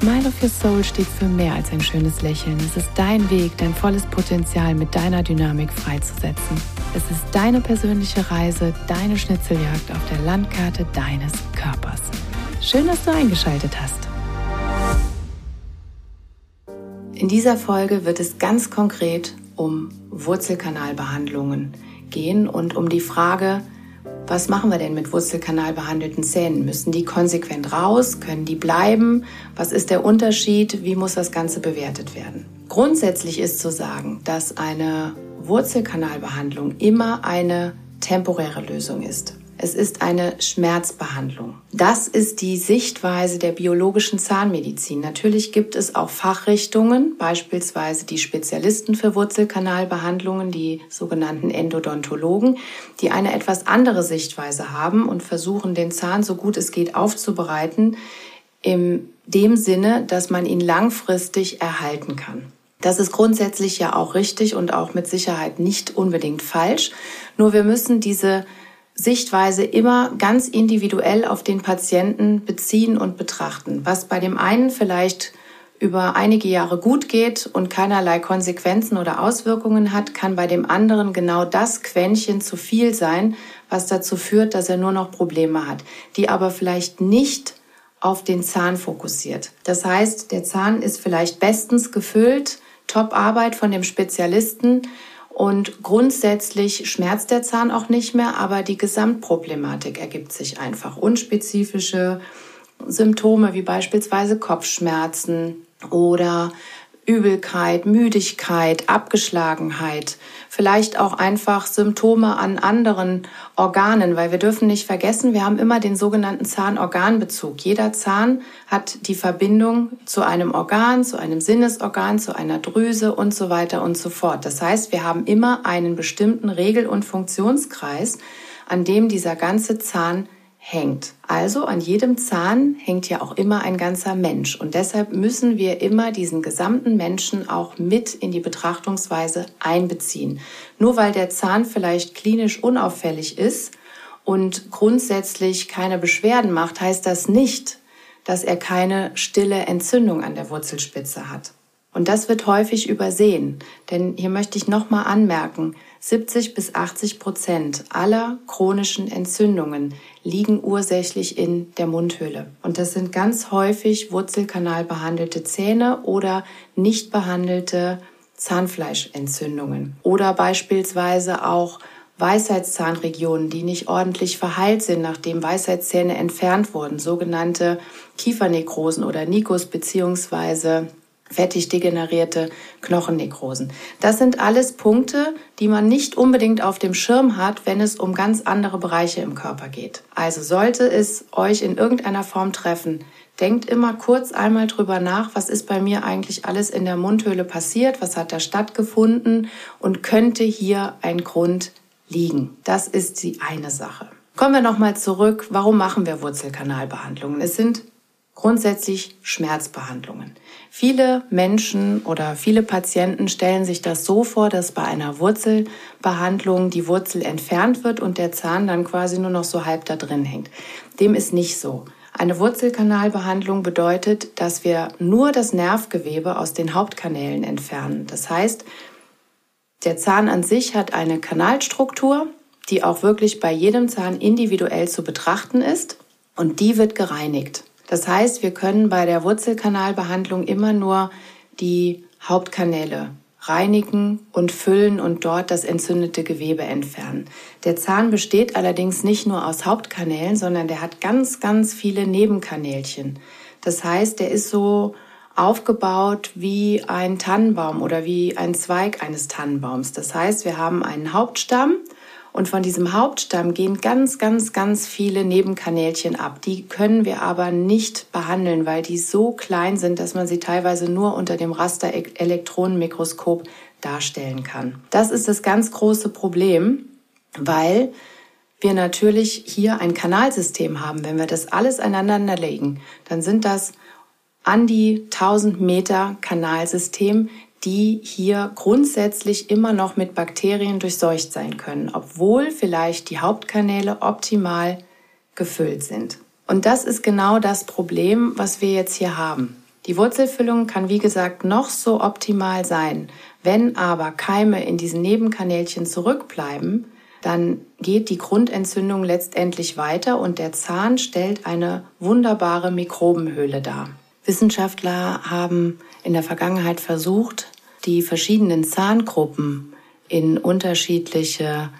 Smile of Your Soul steht für mehr als ein schönes Lächeln. Es ist dein Weg, dein volles Potenzial mit deiner Dynamik freizusetzen. Es ist deine persönliche Reise, deine Schnitzeljagd auf der Landkarte deines Körpers. Schön, dass du eingeschaltet hast. In dieser Folge wird es ganz konkret um Wurzelkanalbehandlungen gehen und um die Frage, was machen wir denn mit Wurzelkanal behandelten Zähnen? Müssen die konsequent raus? Können die bleiben? Was ist der Unterschied? Wie muss das Ganze bewertet werden? Grundsätzlich ist zu sagen, dass eine Wurzelkanalbehandlung immer eine temporäre Lösung ist. Es ist eine Schmerzbehandlung. Das ist die Sichtweise der biologischen Zahnmedizin. Natürlich gibt es auch Fachrichtungen, beispielsweise die Spezialisten für Wurzelkanalbehandlungen, die sogenannten Endodontologen, die eine etwas andere Sichtweise haben und versuchen, den Zahn so gut es geht aufzubereiten, in dem Sinne, dass man ihn langfristig erhalten kann. Das ist grundsätzlich ja auch richtig und auch mit Sicherheit nicht unbedingt falsch. Nur wir müssen diese Sichtweise immer ganz individuell auf den Patienten beziehen und betrachten. Was bei dem einen vielleicht über einige Jahre gut geht und keinerlei Konsequenzen oder Auswirkungen hat, kann bei dem anderen genau das Quäntchen zu viel sein, was dazu führt, dass er nur noch Probleme hat, die aber vielleicht nicht auf den Zahn fokussiert. Das heißt, der Zahn ist vielleicht bestens gefüllt, Top-Arbeit von dem Spezialisten, und grundsätzlich schmerzt der Zahn auch nicht mehr, aber die Gesamtproblematik ergibt sich einfach. Unspezifische Symptome wie beispielsweise Kopfschmerzen oder Übelkeit, Müdigkeit, Abgeschlagenheit, vielleicht auch einfach Symptome an anderen Organen, weil wir dürfen nicht vergessen, wir haben immer den sogenannten Zahnorganbezug. Jeder Zahn hat die Verbindung zu einem Organ, zu einem Sinnesorgan, zu einer Drüse und so weiter und so fort. Das heißt, wir haben immer einen bestimmten Regel- und Funktionskreis, an dem dieser ganze Zahn hängt. Also an jedem Zahn hängt ja auch immer ein ganzer Mensch. Und deshalb müssen wir immer diesen gesamten Menschen auch mit in die Betrachtungsweise einbeziehen. Nur weil der Zahn vielleicht klinisch unauffällig ist und grundsätzlich keine Beschwerden macht, heißt das nicht, dass er keine stille Entzündung an der Wurzelspitze hat. Und das wird häufig übersehen. Denn hier möchte ich nochmal anmerken, 70 bis 80 Prozent aller chronischen Entzündungen liegen ursächlich in der Mundhöhle. Und das sind ganz häufig Wurzelkanalbehandelte Zähne oder nicht behandelte Zahnfleischentzündungen. Oder beispielsweise auch Weisheitszahnregionen, die nicht ordentlich verheilt sind, nachdem Weisheitszähne entfernt wurden, sogenannte Kiefernekrosen oder Nikos beziehungsweise fettig degenerierte Knochennekrosen. Das sind alles Punkte, die man nicht unbedingt auf dem Schirm hat, wenn es um ganz andere Bereiche im Körper geht. Also sollte es euch in irgendeiner Form treffen, denkt immer kurz einmal drüber nach, was ist bei mir eigentlich alles in der Mundhöhle passiert, was hat da stattgefunden und könnte hier ein Grund liegen. Das ist die eine Sache. Kommen wir nochmal zurück. Warum machen wir Wurzelkanalbehandlungen? Es sind grundsätzlich Schmerzbehandlungen. Viele Menschen oder viele Patienten stellen sich das so vor, dass bei einer Wurzelbehandlung die Wurzel entfernt wird und der Zahn dann quasi nur noch so halb da drin hängt. Dem ist nicht so. Eine Wurzelkanalbehandlung bedeutet, dass wir nur das Nervgewebe aus den Hauptkanälen entfernen. Das heißt, der Zahn an sich hat eine Kanalstruktur, die auch wirklich bei jedem Zahn individuell zu betrachten ist und die wird gereinigt. Das heißt, wir können bei der Wurzelkanalbehandlung immer nur die Hauptkanäle reinigen und füllen und dort das entzündete Gewebe entfernen. Der Zahn besteht allerdings nicht nur aus Hauptkanälen, sondern der hat ganz, ganz viele Nebenkanälchen. Das heißt, der ist so aufgebaut wie ein Tannenbaum oder wie ein Zweig eines Tannenbaums. Das heißt, wir haben einen Hauptstamm und von diesem Hauptstamm gehen ganz, ganz, ganz viele Nebenkanälchen ab. Die können wir aber nicht behandeln, weil die so klein sind, dass man sie teilweise nur unter dem Raster-Elektronenmikroskop darstellen kann. Das ist das ganz große Problem, weil wir natürlich hier ein Kanalsystem haben. Wenn wir das alles einander legen, dann sind das an die 1000 Meter Kanalsystem, die hier grundsätzlich immer noch mit Bakterien durchseucht sein können, obwohl vielleicht die Hauptkanäle optimal gefüllt sind. Und das ist genau das Problem, was wir jetzt hier haben. Die Wurzelfüllung kann, wie gesagt, noch so optimal sein. Wenn aber Keime in diesen Nebenkanälchen zurückbleiben, dann geht die Grundentzündung letztendlich weiter und der Zahn stellt eine wunderbare Mikrobenhöhle dar. Wissenschaftler haben in der Vergangenheit versucht, die verschiedenen Zahngruppen in unterschiedliche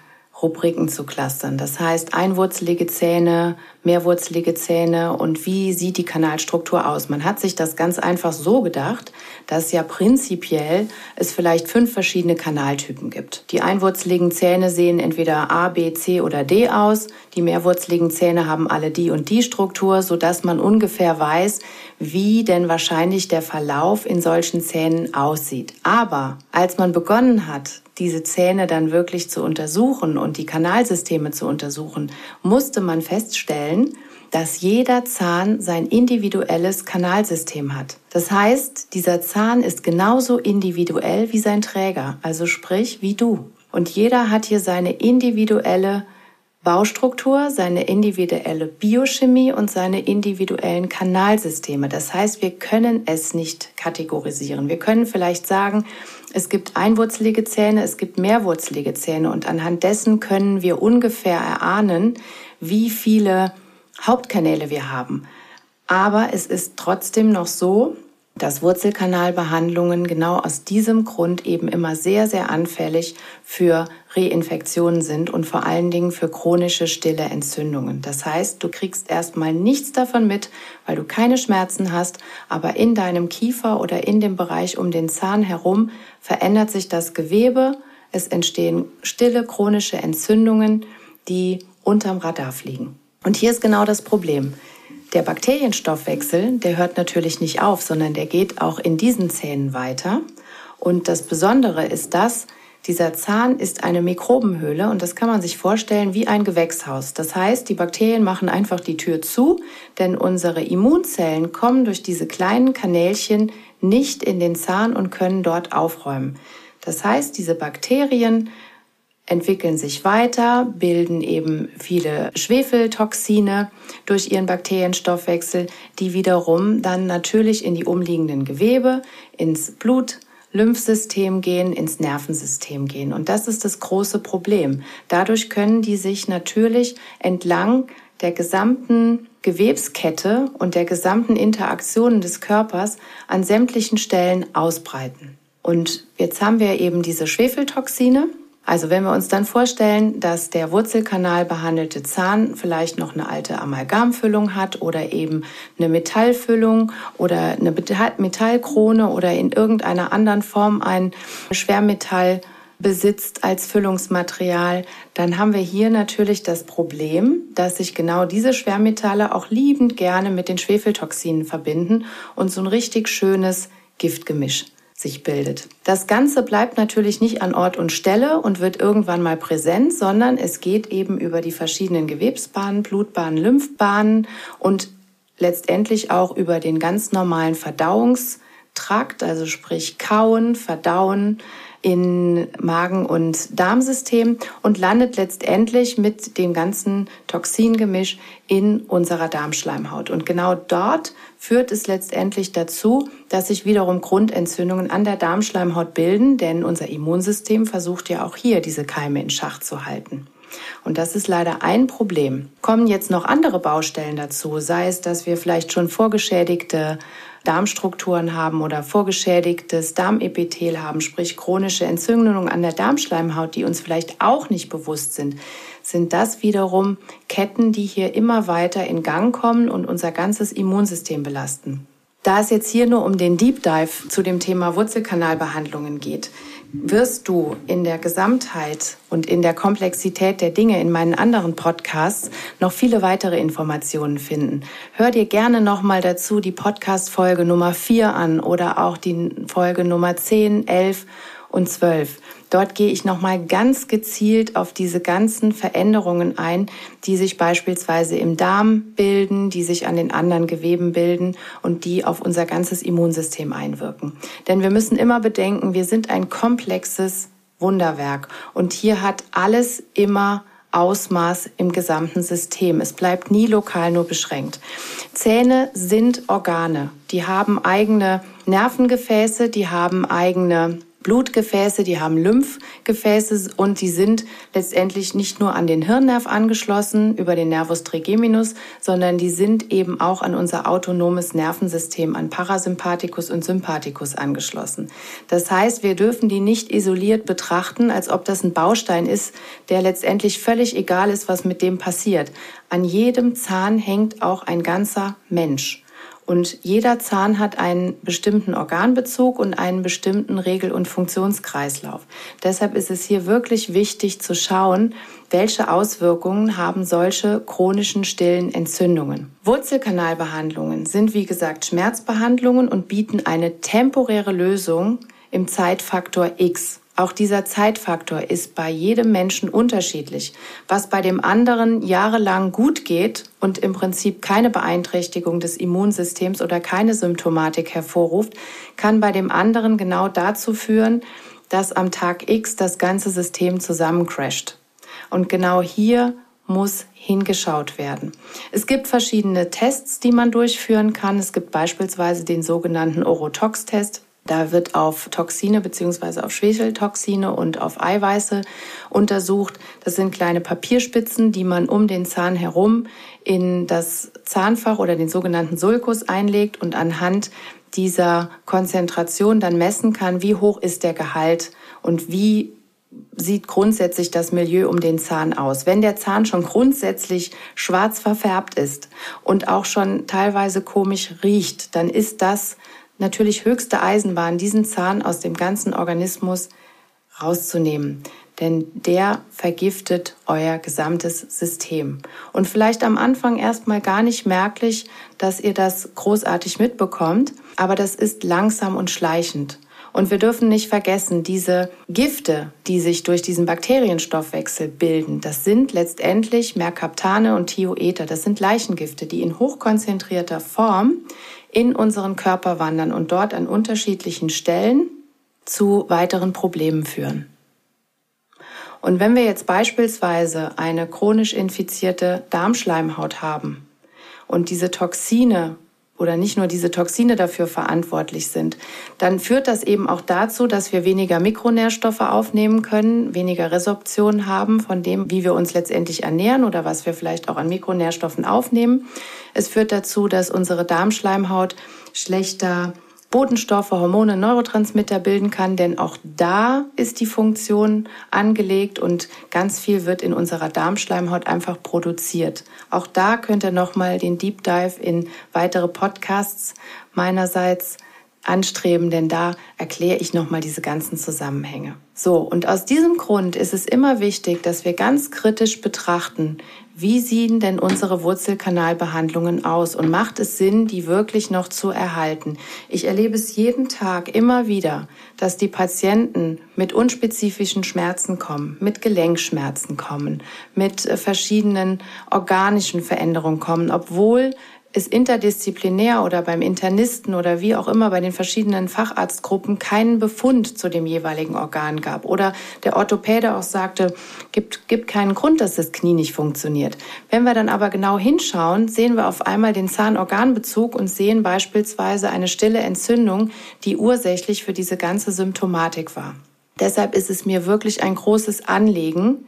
Rubriken zu clustern. Das heißt, einwurzelige Zähne, mehrwurzelige Zähne und wie sieht die Kanalstruktur aus? Man hat sich das ganz einfach so gedacht, dass ja prinzipiell es vielleicht fünf verschiedene Kanaltypen gibt. Die einwurzeligen Zähne sehen entweder A, B, C oder D aus. Die mehrwurzeligen Zähne haben alle die und die Struktur, so dass man ungefähr weiß, wie denn wahrscheinlich der Verlauf in solchen Zähnen aussieht. Aber als man begonnen hat, diese Zähne dann wirklich zu untersuchen und die Kanalsysteme zu untersuchen, musste man feststellen, dass jeder Zahn sein individuelles Kanalsystem hat. Das heißt, dieser Zahn ist genauso individuell wie sein Träger, also sprich wie du. Und jeder hat hier seine individuelle Baustruktur, seine individuelle Biochemie und seine individuellen Kanalsysteme. Das heißt, wir können es nicht kategorisieren. Wir können vielleicht sagen, es gibt einwurzelige Zähne, es gibt mehrwurzelige Zähne und anhand dessen können wir ungefähr erahnen, wie viele Hauptkanäle wir haben. Aber es ist trotzdem noch so, dass Wurzelkanalbehandlungen genau aus diesem Grund eben immer sehr, sehr anfällig für Reinfektionen sind und vor allen Dingen für chronische stille Entzündungen. Das heißt, du kriegst erstmal nichts davon mit, weil du keine Schmerzen hast, aber in deinem Kiefer oder in dem Bereich um den Zahn herum verändert sich das Gewebe, es entstehen stille chronische Entzündungen, die unterm Radar fliegen. Und hier ist genau das Problem. Der Bakterienstoffwechsel, der hört natürlich nicht auf, sondern der geht auch in diesen Zähnen weiter. Und das Besondere ist das, dieser Zahn ist eine Mikrobenhöhle und das kann man sich vorstellen wie ein Gewächshaus. Das heißt, die Bakterien machen einfach die Tür zu, denn unsere Immunzellen kommen durch diese kleinen Kanälchen nicht in den Zahn und können dort aufräumen. Das heißt, diese Bakterien entwickeln sich weiter, bilden eben viele Schwefeltoxine durch ihren Bakterienstoffwechsel, die wiederum dann natürlich in die umliegenden Gewebe, ins Blut, Lymphsystem gehen, ins Nervensystem gehen. Und das ist das große Problem. Dadurch können die sich natürlich entlang der gesamten Gewebskette und der gesamten Interaktionen des Körpers an sämtlichen Stellen ausbreiten. Und jetzt haben wir eben diese Schwefeltoxine, also wenn wir uns dann vorstellen, dass der Wurzelkanal behandelte Zahn vielleicht noch eine alte Amalgamfüllung hat oder eben eine Metallfüllung oder eine Metallkrone oder in irgendeiner anderen Form ein Schwermetall besitzt als Füllungsmaterial, dann haben wir hier natürlich das Problem, dass sich genau diese Schwermetalle auch liebend gerne mit den Schwefeltoxinen verbinden und so ein richtig schönes Giftgemisch sich bildet. Das Ganze bleibt natürlich nicht an Ort und Stelle und wird irgendwann mal präsent, sondern es geht eben über die verschiedenen Gewebsbahnen, Blutbahnen, Lymphbahnen und letztendlich auch über den ganz normalen Verdauungstrakt, also sprich Kauen, Verdauen, in Magen- und Darmsystem und landet letztendlich mit dem ganzen Toxingemisch in unserer Darmschleimhaut. Und genau dort führt es letztendlich dazu, dass sich wiederum Grundentzündungen an der Darmschleimhaut bilden, denn unser Immunsystem versucht ja auch hier diese Keime in Schach zu halten. Und das ist leider ein Problem. Kommen jetzt noch andere Baustellen dazu, sei es, dass wir vielleicht schon vorgeschädigte Darmstrukturen haben oder vorgeschädigtes Darmepithel haben, sprich chronische Entzündungen an der Darmschleimhaut, die uns vielleicht auch nicht bewusst sind, sind das wiederum Ketten, die hier immer weiter in Gang kommen und unser ganzes Immunsystem belasten. Da es jetzt hier nur um den Deep Dive zu dem Thema Wurzelkanalbehandlungen geht, wirst du in der Gesamtheit und in der Komplexität der Dinge in meinen anderen Podcasts noch viele weitere Informationen finden. Hör dir gerne nochmal dazu die Podcast-Folge Nummer 4 an oder auch die Folge Nummer 10, 11 und 12. Dort gehe ich nochmal ganz gezielt auf diese ganzen Veränderungen ein, die sich beispielsweise im Darm bilden, die sich an den anderen Geweben bilden und die auf unser ganzes Immunsystem einwirken. Denn wir müssen immer bedenken, wir sind ein komplexes Wunderwerk und hier hat alles immer Ausmaß im gesamten System. Es bleibt nie lokal nur beschränkt. Zähne sind Organe. Die haben eigene Nervengefäße, die haben eigene Blutgefäße, die haben Lymphgefäße und die sind letztendlich nicht nur an den Hirnnerv angeschlossen über den Nervus trigeminus, sondern die sind eben auch an unser autonomes Nervensystem, an Parasympathikus und Sympathikus angeschlossen. Das heißt, wir dürfen die nicht isoliert betrachten, als ob das ein Baustein ist, der letztendlich völlig egal ist, was mit dem passiert. An jedem Zahn hängt auch ein ganzer Mensch. Und jeder Zahn hat einen bestimmten Organbezug und einen bestimmten Regel- und Funktionskreislauf. Deshalb ist es hier wirklich wichtig zu schauen, welche Auswirkungen haben solche chronischen stillen Entzündungen. Wurzelkanalbehandlungen sind wie gesagt Schmerzbehandlungen und bieten eine temporäre Lösung im Zeitfaktor X. Auch dieser Zeitfaktor ist bei jedem Menschen unterschiedlich. Was bei dem anderen jahrelang gut geht und im Prinzip keine Beeinträchtigung des Immunsystems oder keine Symptomatik hervorruft, kann bei dem anderen genau dazu führen, dass am Tag X das ganze System zusammencrasht. Und genau hier muss hingeschaut werden. Es gibt verschiedene Tests, die man durchführen kann. Es gibt beispielsweise den sogenannten Orotox-Test. Da wird auf Toxine beziehungsweise auf Schwefeltoxine und auf Eiweiße untersucht. Das sind kleine Papierspitzen, die man um den Zahn herum in das Zahnfach oder den sogenannten Sulcus einlegt und anhand dieser Konzentration dann messen kann, wie hoch ist der Gehalt und wie sieht grundsätzlich das Milieu um den Zahn aus. Wenn der Zahn schon grundsätzlich schwarz verfärbt ist und auch schon teilweise komisch riecht, dann ist das natürlich höchste Eisenbahn, diesen Zahn aus dem ganzen Organismus rauszunehmen. Denn der vergiftet euer gesamtes System. Und vielleicht am Anfang erstmal gar nicht merklich, dass ihr das großartig mitbekommt, aber das ist langsam und schleichend. Und wir dürfen nicht vergessen, diese Gifte, die sich durch diesen Bakterienstoffwechsel bilden, das sind letztendlich Merkaptane und Thioether. Das sind Leichengifte, die in hochkonzentrierter Form in unseren Körper wandern und dort an unterschiedlichen Stellen zu weiteren Problemen führen. Und wenn wir jetzt beispielsweise eine chronisch infizierte Darmschleimhaut haben und diese Toxine oder nicht nur diese Toxine dafür verantwortlich sind, dann führt das eben auch dazu, dass wir weniger Mikronährstoffe aufnehmen können, weniger Resorption haben von dem, wie wir uns letztendlich ernähren oder was wir vielleicht auch an Mikronährstoffen aufnehmen. Es führt dazu, dass unsere Darmschleimhaut schlechter Botenstoffe, Hormone, Neurotransmitter bilden kann, denn auch da ist die Funktion angelegt und ganz viel wird in unserer Darmschleimhaut einfach produziert. Auch da könnt ihr nochmal den Deep Dive in weitere Podcasts meinerseits anstreben, denn da erkläre ich nochmal diese ganzen Zusammenhänge. So, und aus diesem Grund ist es immer wichtig, dass wir ganz kritisch betrachten, wie sehen denn unsere Wurzelkanalbehandlungen aus und macht es Sinn, die wirklich noch zu erhalten? Ich erlebe es jeden Tag immer wieder, dass die Patienten mit unspezifischen Schmerzen kommen, mit Gelenkschmerzen kommen, mit äh, verschiedenen organischen Veränderungen kommen, obwohl es interdisziplinär oder beim Internisten oder wie auch immer bei den verschiedenen Facharztgruppen keinen Befund zu dem jeweiligen Organ gab. Oder der Orthopäde auch sagte, gibt, gibt keinen Grund, dass das Knie nicht funktioniert. Wenn wir dann aber genau hinschauen, sehen wir auf einmal den Zahnorganbezug und sehen beispielsweise eine stille Entzündung, die ursächlich für diese ganze Symptomatik war. Deshalb ist es mir wirklich ein großes Anliegen,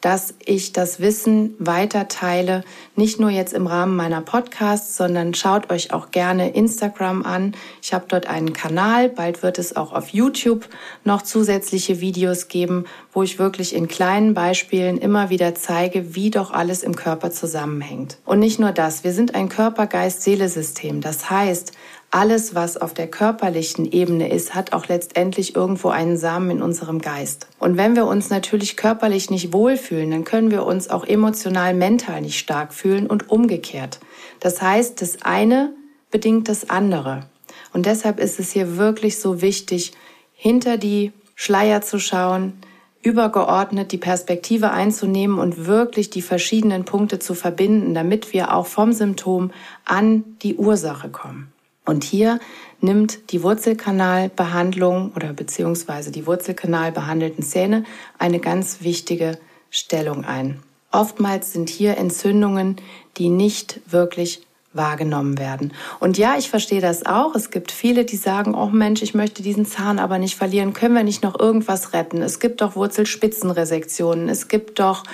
dass ich das Wissen weiter teile, nicht nur jetzt im Rahmen meiner Podcasts, sondern schaut euch auch gerne Instagram an. Ich habe dort einen Kanal, bald wird es auch auf YouTube noch zusätzliche Videos geben, wo ich wirklich in kleinen Beispielen immer wieder zeige, wie doch alles im Körper zusammenhängt. Und nicht nur das, wir sind ein Körper-Geist-Seele-System. Das heißt, alles, was auf der körperlichen Ebene ist, hat auch letztendlich irgendwo einen Samen in unserem Geist. Und wenn wir uns natürlich körperlich nicht wohlfühlen, dann können wir uns auch emotional, mental nicht stark fühlen und umgekehrt. Das heißt, das eine bedingt das andere. Und deshalb ist es hier wirklich so wichtig, hinter die Schleier zu schauen, übergeordnet die Perspektive einzunehmen und wirklich die verschiedenen Punkte zu verbinden, damit wir auch vom Symptom an die Ursache kommen. Und hier nimmt die Wurzelkanalbehandlung oder beziehungsweise die Wurzelkanalbehandelten Zähne eine ganz wichtige Stellung ein. Oftmals sind hier Entzündungen, die nicht wirklich wahrgenommen werden. Und ja, ich verstehe das auch. Es gibt viele, die sagen, oh Mensch, ich möchte diesen Zahn aber nicht verlieren. Können wir nicht noch irgendwas retten? Es gibt doch Wurzelspitzenresektionen. Es gibt doch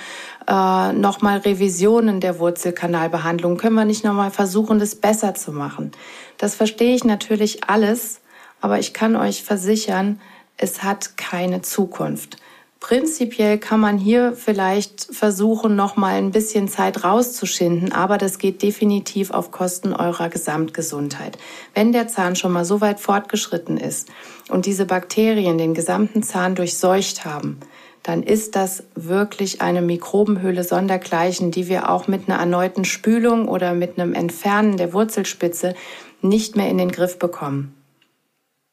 äh, nochmal Revisionen der Wurzelkanalbehandlung. Können wir nicht nochmal versuchen, das besser zu machen? Das verstehe ich natürlich alles, aber ich kann euch versichern, es hat keine Zukunft. Prinzipiell kann man hier vielleicht versuchen, noch mal ein bisschen Zeit rauszuschinden, aber das geht definitiv auf Kosten eurer Gesamtgesundheit. Wenn der Zahn schon mal so weit fortgeschritten ist und diese Bakterien den gesamten Zahn durchseucht haben, dann ist das wirklich eine Mikrobenhöhle sondergleichen, die wir auch mit einer erneuten Spülung oder mit einem Entfernen der Wurzelspitze nicht mehr in den Griff bekommen.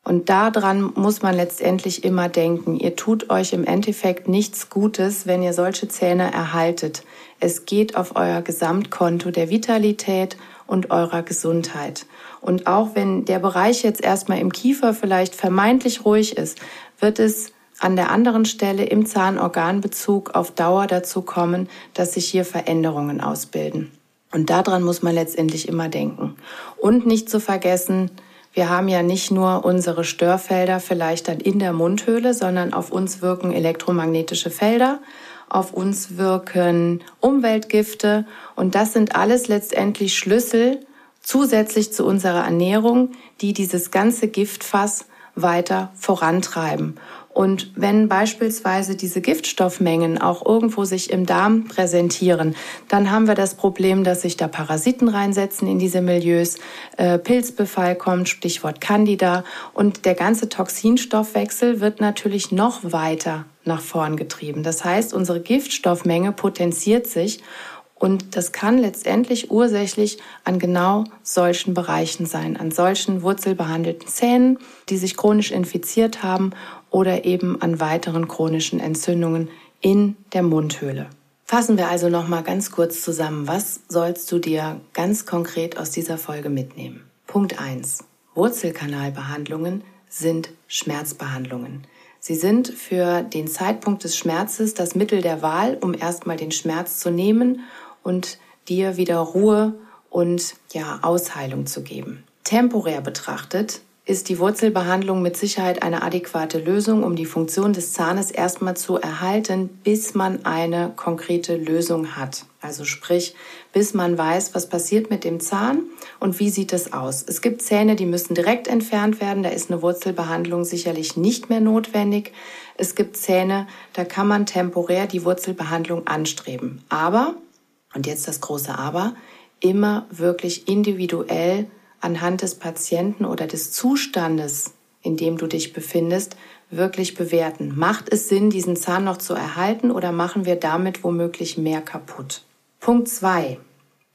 Und daran muss man letztendlich immer denken. Ihr tut euch im Endeffekt nichts Gutes, wenn ihr solche Zähne erhaltet. Es geht auf euer Gesamtkonto der Vitalität und eurer Gesundheit. Und auch wenn der Bereich jetzt erstmal im Kiefer vielleicht vermeintlich ruhig ist, wird es an der anderen Stelle im Zahnorganbezug auf Dauer dazu kommen, dass sich hier Veränderungen ausbilden. Und daran muss man letztendlich immer denken. Und nicht zu vergessen, wir haben ja nicht nur unsere Störfelder vielleicht dann in der Mundhöhle, sondern auf uns wirken elektromagnetische Felder, auf uns wirken Umweltgifte und das sind alles letztendlich Schlüssel zusätzlich zu unserer Ernährung, die dieses ganze Giftfass weiter vorantreiben. Und wenn beispielsweise diese Giftstoffmengen auch irgendwo sich im Darm präsentieren, dann haben wir das Problem, dass sich da Parasiten reinsetzen in diese Milieus, äh, Pilzbefall kommt, Stichwort Candida und der ganze Toxinstoffwechsel wird natürlich noch weiter nach vorn getrieben. Das heißt, unsere Giftstoffmenge potenziert sich und das kann letztendlich ursächlich an genau solchen Bereichen sein, an solchen wurzelbehandelten Zähnen, die sich chronisch infiziert haben oder eben an weiteren chronischen Entzündungen in der Mundhöhle. Fassen wir also noch mal ganz kurz zusammen, was sollst du dir ganz konkret aus dieser Folge mitnehmen? Punkt 1. Wurzelkanalbehandlungen sind Schmerzbehandlungen. Sie sind für den Zeitpunkt des Schmerzes das Mittel der Wahl, um erstmal den Schmerz zu nehmen und dir wieder Ruhe und ja, Ausheilung zu geben. Temporär betrachtet ist die Wurzelbehandlung mit Sicherheit eine adäquate Lösung, um die Funktion des Zahnes erstmal zu erhalten, bis man eine konkrete Lösung hat. Also sprich, bis man weiß, was passiert mit dem Zahn und wie sieht es aus. Es gibt Zähne, die müssen direkt entfernt werden, da ist eine Wurzelbehandlung sicherlich nicht mehr notwendig. Es gibt Zähne, da kann man temporär die Wurzelbehandlung anstreben. Aber und jetzt das große Aber, immer wirklich individuell anhand des Patienten oder des Zustandes, in dem du dich befindest, wirklich bewerten. Macht es Sinn, diesen Zahn noch zu erhalten oder machen wir damit womöglich mehr kaputt? Punkt zwei: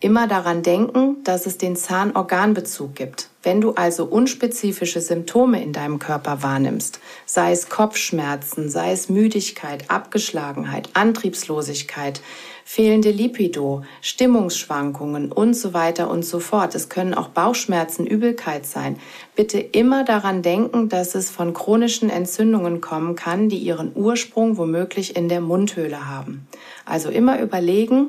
Immer daran denken, dass es den Zahnorganbezug gibt. Wenn du also unspezifische Symptome in deinem Körper wahrnimmst, sei es Kopfschmerzen, sei es Müdigkeit, Abgeschlagenheit, Antriebslosigkeit, fehlende Lipido, Stimmungsschwankungen und so weiter und so fort. Es können auch Bauchschmerzen, Übelkeit sein. Bitte immer daran denken, dass es von chronischen Entzündungen kommen kann, die ihren Ursprung womöglich in der Mundhöhle haben. Also immer überlegen,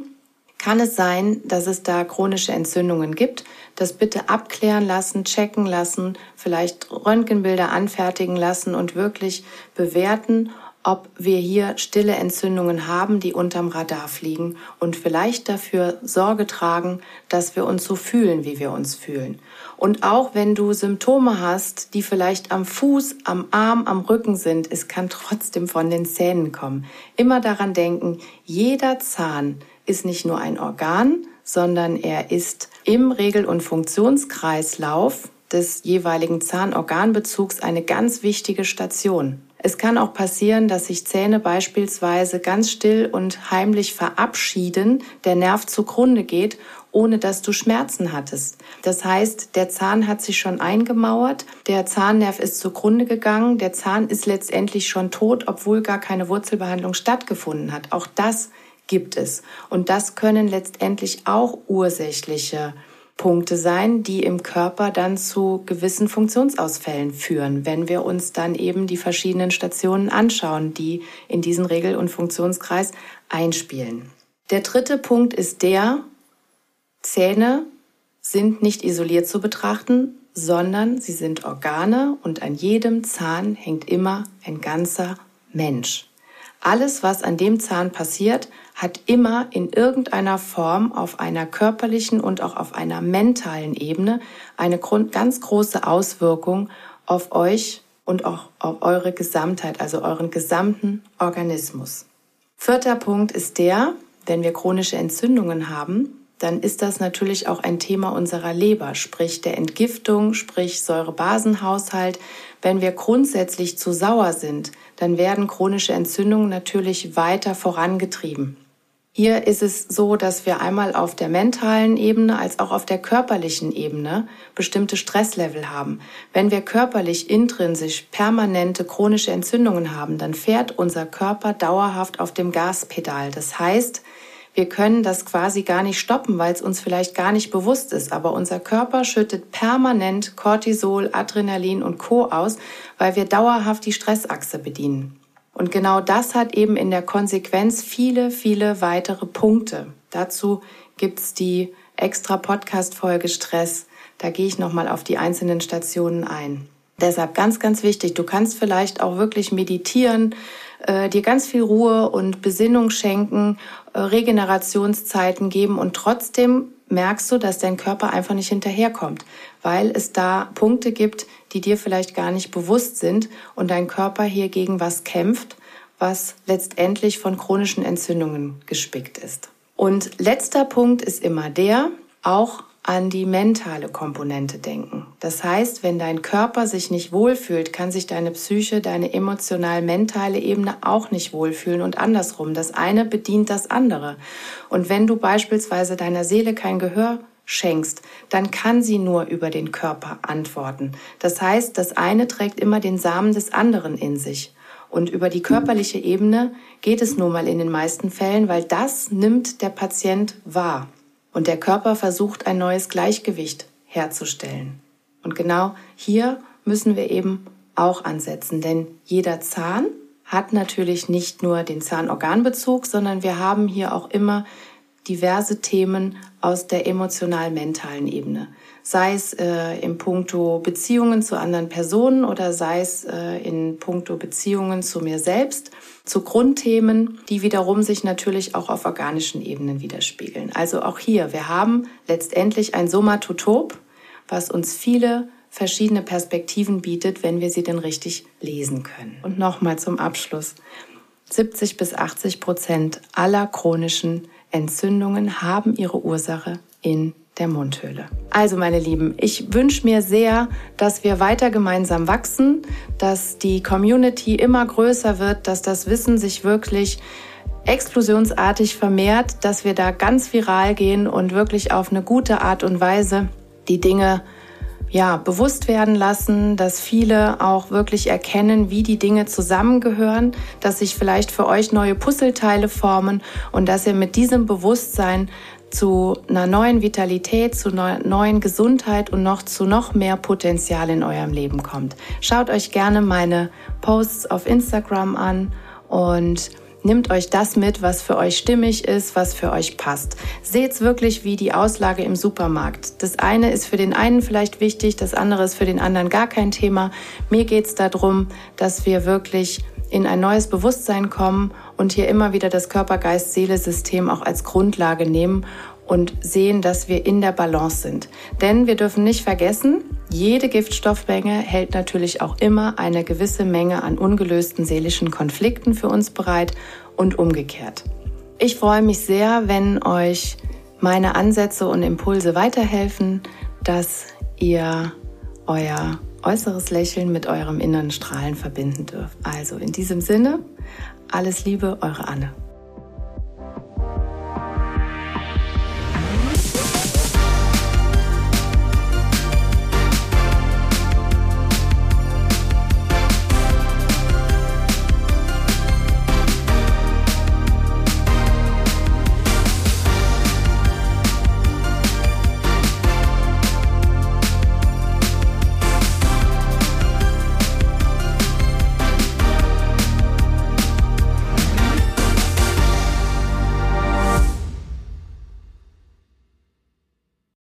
kann es sein, dass es da chronische Entzündungen gibt. Das bitte abklären lassen, checken lassen, vielleicht Röntgenbilder anfertigen lassen und wirklich bewerten, ob wir hier stille Entzündungen haben, die unterm Radar fliegen und vielleicht dafür Sorge tragen, dass wir uns so fühlen, wie wir uns fühlen. Und auch wenn du Symptome hast, die vielleicht am Fuß, am Arm, am Rücken sind, es kann trotzdem von den Zähnen kommen. Immer daran denken, jeder Zahn ist nicht nur ein Organ, sondern er ist im Regel- und Funktionskreislauf des jeweiligen Zahnorganbezugs eine ganz wichtige Station. Es kann auch passieren, dass sich Zähne beispielsweise ganz still und heimlich verabschieden, der Nerv zugrunde geht, ohne dass du Schmerzen hattest. Das heißt, der Zahn hat sich schon eingemauert, der Zahnnerv ist zugrunde gegangen, der Zahn ist letztendlich schon tot, obwohl gar keine Wurzelbehandlung stattgefunden hat. Auch das gibt es. Und das können letztendlich auch ursächliche Punkte sein, die im Körper dann zu gewissen Funktionsausfällen führen, wenn wir uns dann eben die verschiedenen Stationen anschauen, die in diesen Regel- und Funktionskreis einspielen. Der dritte Punkt ist der, Zähne sind nicht isoliert zu betrachten, sondern sie sind Organe und an jedem Zahn hängt immer ein ganzer Mensch. Alles, was an dem Zahn passiert, hat immer in irgendeiner Form auf einer körperlichen und auch auf einer mentalen Ebene eine ganz große Auswirkung auf euch und auch auf eure Gesamtheit, also euren gesamten Organismus. Vierter Punkt ist der, wenn wir chronische Entzündungen haben, dann ist das natürlich auch ein Thema unserer Leber, sprich der Entgiftung, sprich Säurebasenhaushalt. Wenn wir grundsätzlich zu sauer sind, dann werden chronische Entzündungen natürlich weiter vorangetrieben. Hier ist es so, dass wir einmal auf der mentalen Ebene als auch auf der körperlichen Ebene bestimmte Stresslevel haben. Wenn wir körperlich intrinsisch permanente chronische Entzündungen haben, dann fährt unser Körper dauerhaft auf dem Gaspedal. Das heißt, wir können das quasi gar nicht stoppen, weil es uns vielleicht gar nicht bewusst ist. Aber unser Körper schüttet permanent Cortisol, Adrenalin und Co aus, weil wir dauerhaft die Stressachse bedienen. Und genau das hat eben in der Konsequenz viele, viele weitere Punkte. Dazu gibt's die extra Podcast-Folge Stress. Da gehe ich nochmal auf die einzelnen Stationen ein. Deshalb ganz, ganz wichtig, du kannst vielleicht auch wirklich meditieren, äh, dir ganz viel Ruhe und Besinnung schenken, äh, Regenerationszeiten geben und trotzdem merkst du, dass dein Körper einfach nicht hinterherkommt, weil es da Punkte gibt, die dir vielleicht gar nicht bewusst sind und dein Körper hier gegen was kämpft, was letztendlich von chronischen Entzündungen gespickt ist. Und letzter Punkt ist immer der, auch an die mentale Komponente denken. Das heißt, wenn dein Körper sich nicht wohlfühlt, kann sich deine Psyche, deine emotional-mentale Ebene auch nicht wohlfühlen und andersrum. Das eine bedient das andere. Und wenn du beispielsweise deiner Seele kein Gehör schenkst, dann kann sie nur über den Körper antworten. Das heißt, das eine trägt immer den Samen des anderen in sich. Und über die körperliche Ebene geht es nun mal in den meisten Fällen, weil das nimmt der Patient wahr. Und der Körper versucht ein neues Gleichgewicht herzustellen. Und genau hier müssen wir eben auch ansetzen, denn jeder Zahn hat natürlich nicht nur den Zahnorganbezug, sondern wir haben hier auch immer diverse Themen aus der emotional-mentalen Ebene sei es äh, in puncto Beziehungen zu anderen Personen oder sei es äh, in puncto Beziehungen zu mir selbst, zu Grundthemen, die wiederum sich natürlich auch auf organischen Ebenen widerspiegeln. Also auch hier, wir haben letztendlich ein Somatotop, was uns viele verschiedene Perspektiven bietet, wenn wir sie denn richtig lesen können. Und nochmal zum Abschluss. 70 bis 80 Prozent aller chronischen Entzündungen haben ihre Ursache in der Mundhöhle. Also meine Lieben, ich wünsche mir sehr, dass wir weiter gemeinsam wachsen, dass die Community immer größer wird, dass das Wissen sich wirklich explosionsartig vermehrt, dass wir da ganz viral gehen und wirklich auf eine gute Art und Weise die Dinge ja, bewusst werden lassen, dass viele auch wirklich erkennen, wie die Dinge zusammengehören, dass sich vielleicht für euch neue Puzzleteile formen und dass ihr mit diesem Bewusstsein zu einer neuen Vitalität, zu einer neuen Gesundheit und noch zu noch mehr Potenzial in eurem Leben kommt. Schaut euch gerne meine Posts auf Instagram an und Nehmt euch das mit, was für euch stimmig ist, was für euch passt. Seht's wirklich wie die Auslage im Supermarkt. Das eine ist für den einen vielleicht wichtig, das andere ist für den anderen gar kein Thema. Mir geht's darum, dass wir wirklich in ein neues Bewusstsein kommen und hier immer wieder das Körper-Geist-Seele-System auch als Grundlage nehmen und sehen, dass wir in der Balance sind. Denn wir dürfen nicht vergessen, jede Giftstoffmenge hält natürlich auch immer eine gewisse Menge an ungelösten seelischen Konflikten für uns bereit und umgekehrt. Ich freue mich sehr, wenn euch meine Ansätze und Impulse weiterhelfen, dass ihr euer äußeres Lächeln mit eurem inneren Strahlen verbinden dürft. Also in diesem Sinne, alles Liebe, eure Anne.